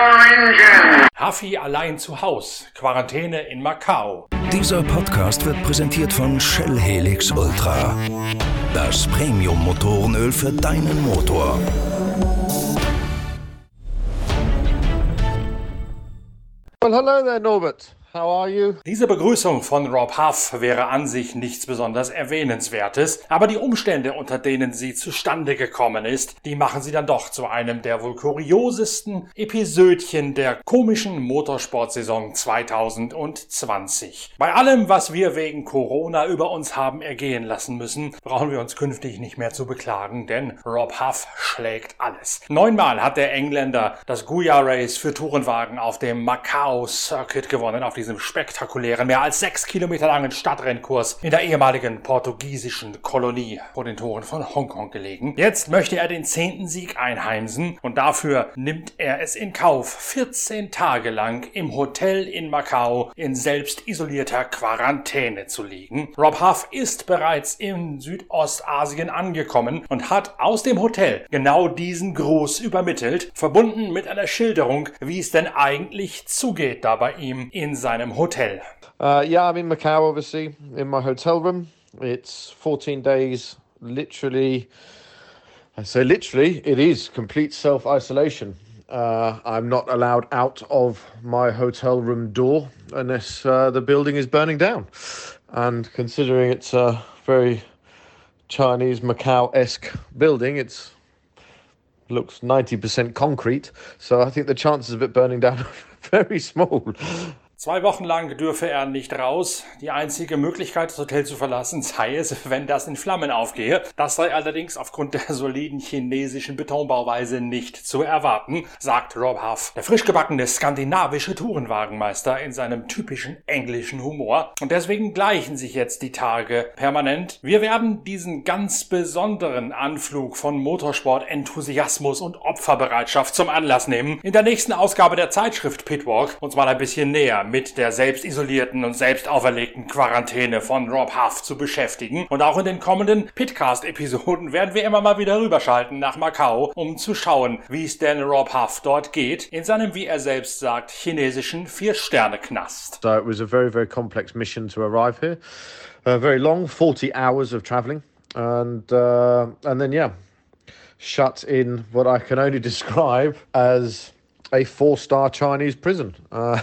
your engine. Huffy allein zu Haus. Quarantäne in Macau. Dieser Podcast wird präsentiert von Shell Helix Ultra. Das Premium-Motorenöl für deinen Motor. Well, hello there, Norbert. How are you? Diese Begrüßung von Rob Huff wäre an sich nichts besonders Erwähnenswertes, aber die Umstände, unter denen sie zustande gekommen ist, die machen sie dann doch zu einem der wohl kuriosesten Episödchen der komischen Motorsportsaison 2020. Bei allem, was wir wegen Corona über uns haben ergehen lassen müssen, brauchen wir uns künftig nicht mehr zu beklagen, denn Rob Huff schlägt alles. Neunmal hat der Engländer das Guya Race für Tourenwagen auf dem Macau Circuit gewonnen, auf diesem spektakulären, mehr als sechs Kilometer langen Stadtrennkurs in der ehemaligen portugiesischen Kolonie vor den Toren von Hongkong gelegen. Jetzt möchte er den zehnten Sieg einheimsen und dafür nimmt er es in Kauf, 14 Tage lang im Hotel in Macau in selbst isolierter Quarantäne zu liegen. Rob Huff ist bereits in Südostasien angekommen und hat aus dem Hotel genau diesen Gruß übermittelt, verbunden mit einer Schilderung, wie es denn eigentlich zugeht da bei ihm in seinem seinem Hotel. Uh, yeah, I'm in Macau, obviously, in my hotel room. It's 14 days, literally. I say literally, it is complete self isolation. Uh, I'm not allowed out of my hotel room door unless uh, the building is burning down. And considering it's a very Chinese Macau esque building, it's looks 90% concrete. So I think the chances of it burning down are very small. Zwei Wochen lang dürfe er nicht raus. Die einzige Möglichkeit, das Hotel zu verlassen, sei es, wenn das in Flammen aufgehe. Das sei allerdings aufgrund der soliden chinesischen Betonbauweise nicht zu erwarten, sagt Rob Huff, der frisch gebackene skandinavische Tourenwagenmeister in seinem typischen englischen Humor. Und deswegen gleichen sich jetzt die Tage permanent. Wir werden diesen ganz besonderen Anflug von Motorsport, Enthusiasmus und Opferbereitschaft zum Anlass nehmen, in der nächsten Ausgabe der Zeitschrift Pitwalk uns mal ein bisschen näher mit der selbst isolierten und selbst auferlegten Quarantäne von Rob Huff zu beschäftigen. Und auch in den kommenden Pitcast-Episoden werden wir immer mal wieder rüberschalten nach Macau, um zu schauen, wie es denn Rob Huff dort geht, in seinem, wie er selbst sagt, chinesischen Vier-Sterne-Knast. So it was a very, very complex mission to arrive here. Uh, very long, 40 hours of traveling. And, uh, and then, yeah, shut in what I can only describe as a four-star Chinese prison. Uh,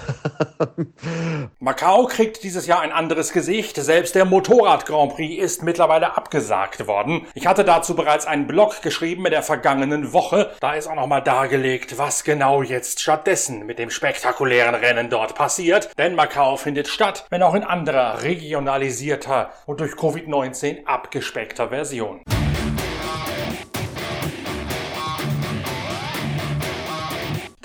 Macau kriegt dieses Jahr ein anderes Gesicht. Selbst der Motorrad Grand Prix ist mittlerweile abgesagt worden. Ich hatte dazu bereits einen Blog geschrieben in der vergangenen Woche. Da ist auch nochmal dargelegt, was genau jetzt stattdessen mit dem spektakulären Rennen dort passiert. Denn Macau findet statt, wenn auch in anderer regionalisierter und durch Covid-19 abgespeckter Version.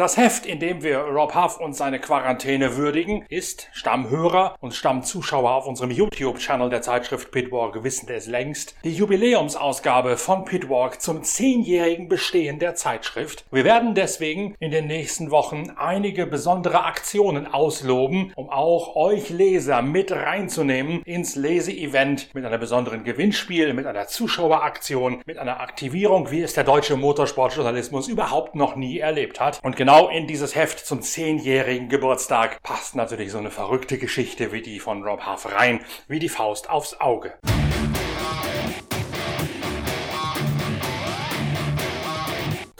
Das Heft, in dem wir Rob Huff und seine Quarantäne würdigen, ist Stammhörer und Stammzuschauer auf unserem YouTube-Channel der Zeitschrift Pitwalk wissen es längst, die Jubiläumsausgabe von Pitwalk zum zehnjährigen Bestehen der Zeitschrift. Wir werden deswegen in den nächsten Wochen einige besondere Aktionen ausloben, um auch euch Leser mit reinzunehmen ins Leseevent mit einem besonderen Gewinnspiel, mit einer Zuschaueraktion, mit einer Aktivierung, wie es der deutsche Motorsportjournalismus überhaupt noch nie erlebt hat. Und genau in dieses Heft zum zehnjährigen Geburtstag passt natürlich so eine verrückte Geschichte wie die von Rob Huff rein, wie die Faust aufs Auge.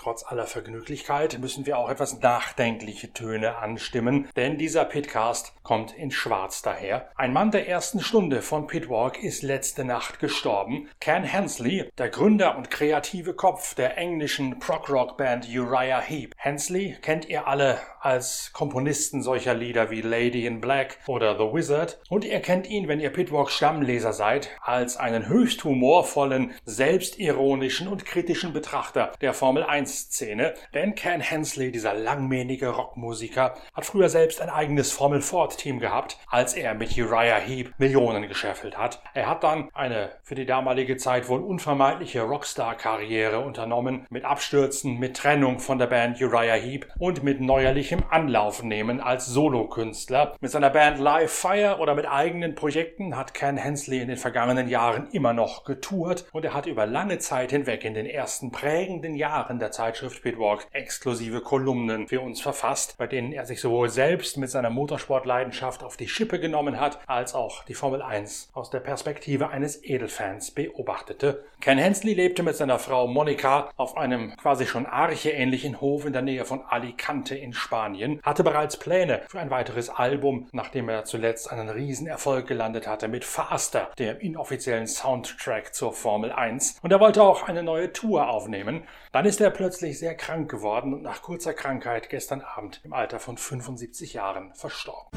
Trotz aller Vergnüglichkeit müssen wir auch etwas nachdenkliche Töne anstimmen, denn dieser Pitcast kommt in Schwarz daher. Ein Mann der ersten Stunde von Pitwalk ist letzte Nacht gestorben. Ken Hensley, der Gründer und kreative Kopf der englischen Prog-Rock-Band Uriah Heep. Hensley kennt ihr alle als Komponisten solcher Lieder wie Lady in Black oder The Wizard und ihr kennt ihn, wenn ihr Pitwalk Stammleser seid, als einen höchst humorvollen, selbstironischen und kritischen Betrachter der Formel 1 Szene, denn Ken Hensley, dieser langmähnige Rockmusiker, hat früher selbst ein eigenes Formel Ford Team gehabt, als er mit Uriah Heep Millionen gescheffelt hat. Er hat dann eine für die damalige Zeit wohl unvermeidliche Rockstar-Karriere unternommen, mit Abstürzen, mit Trennung von der Band Uriah Heep und mit neuerlichem Anlaufnehmen als Solokünstler. Mit seiner Band Live Fire oder mit eigenen Projekten hat Ken Hensley in den vergangenen Jahren immer noch getourt und er hat über lange Zeit hinweg in den ersten prägenden Jahren der Zeit Zeitschrift Pitwalk exklusive Kolumnen für uns verfasst, bei denen er sich sowohl selbst mit seiner Motorsportleidenschaft auf die Schippe genommen hat, als auch die Formel 1 aus der Perspektive eines Edelfans beobachtete. Ken Hensley lebte mit seiner Frau Monika auf einem quasi schon Arche-ähnlichen Hof in der Nähe von Alicante in Spanien, hatte bereits Pläne für ein weiteres Album, nachdem er zuletzt einen Riesenerfolg gelandet hatte mit Faster, dem inoffiziellen Soundtrack zur Formel 1. Und er wollte auch eine neue Tour aufnehmen. Dann ist er plötzlich sehr krank geworden und nach kurzer Krankheit gestern Abend im Alter von 75 Jahren verstorben.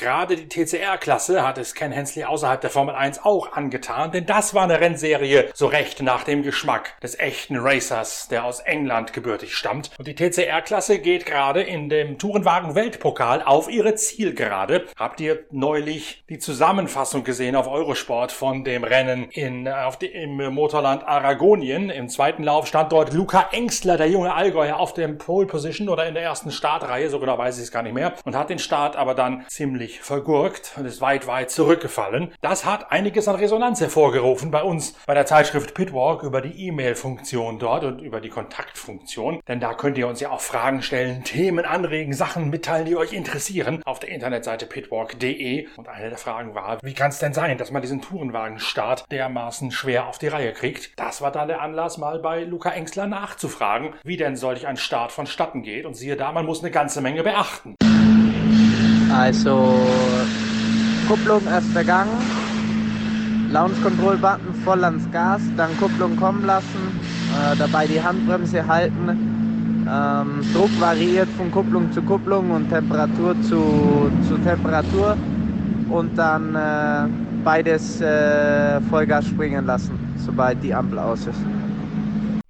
Gerade die TCR-Klasse hat es Ken Hensley außerhalb der Formel 1 auch angetan, denn das war eine Rennserie so recht nach dem Geschmack des echten Racers, der aus England gebürtig stammt. Und die TCR-Klasse geht gerade in dem Tourenwagen-Weltpokal auf ihre Zielgerade. Habt ihr neulich die Zusammenfassung gesehen auf Eurosport von dem Rennen in, auf die, im Motorland Aragonien? Im zweiten Lauf stand dort Luca Engstler, der junge Allgäuer, auf dem Pole Position oder in der ersten Startreihe, so genau weiß ich es gar nicht mehr, und hat den Start aber dann ziemlich ziemlich vergurkt und ist weit, weit zurückgefallen. Das hat einiges an Resonanz hervorgerufen bei uns bei der Zeitschrift Pitwalk über die E-Mail-Funktion dort und über die Kontaktfunktion. Denn da könnt ihr uns ja auch Fragen stellen, Themen anregen, Sachen mitteilen, die euch interessieren auf der Internetseite pitwalk.de. Und eine der Fragen war, wie kann es denn sein, dass man diesen Tourenwagenstart dermaßen schwer auf die Reihe kriegt? Das war dann der Anlass, mal bei Luca Engsler nachzufragen, wie denn solch ein Start vonstatten geht. Und siehe da, man muss eine ganze Menge beachten. Also Kupplung erster Gang, Launch Control Button voll ans Gas, dann Kupplung kommen lassen, äh, dabei die Handbremse halten. Ähm, Druck variiert von Kupplung zu Kupplung und Temperatur zu, zu Temperatur und dann äh, beides äh, Vollgas springen lassen, sobald die Ampel aus ist.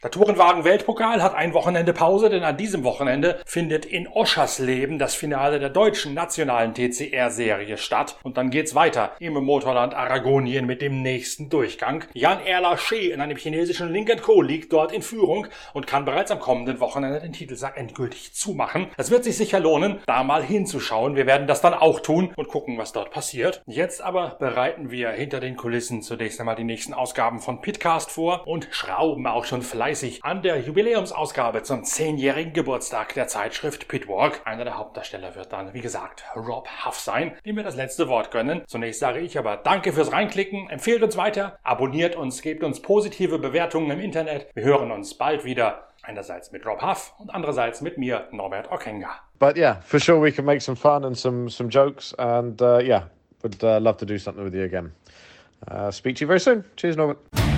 Der Tourenwagen-Weltpokal hat ein Wochenende Pause, denn an diesem Wochenende findet in Oschersleben das Finale der deutschen nationalen TCR-Serie statt. Und dann geht's weiter im Motorland Aragonien mit dem nächsten Durchgang. Jan Erla Shee in einem chinesischen Link Co. liegt dort in Führung und kann bereits am kommenden Wochenende den Titelsack endgültig zumachen. Es wird sich sicher lohnen, da mal hinzuschauen. Wir werden das dann auch tun und gucken, was dort passiert. Jetzt aber bereiten wir hinter den Kulissen zunächst einmal die nächsten Ausgaben von Pitcast vor und schrauben auch schon fleißig fleißig an der Jubiläumsausgabe zum zehnjährigen Geburtstag der Zeitschrift Pitwalk. Einer der Hauptdarsteller wird dann, wie gesagt, Rob Huff sein, dem wir das letzte Wort gönnen. Zunächst sage ich aber danke fürs Reinklicken, empfehlt uns weiter, abonniert uns, gebt uns positive Bewertungen im Internet. Wir hören uns bald wieder. Einerseits mit Rob Huff und andererseits mit mir, Norbert Okenga. But yeah, for sure we can make some fun and some, some jokes and uh, yeah, would uh, love to do something with you again. Uh, speak to you very soon. Cheers, Norbert.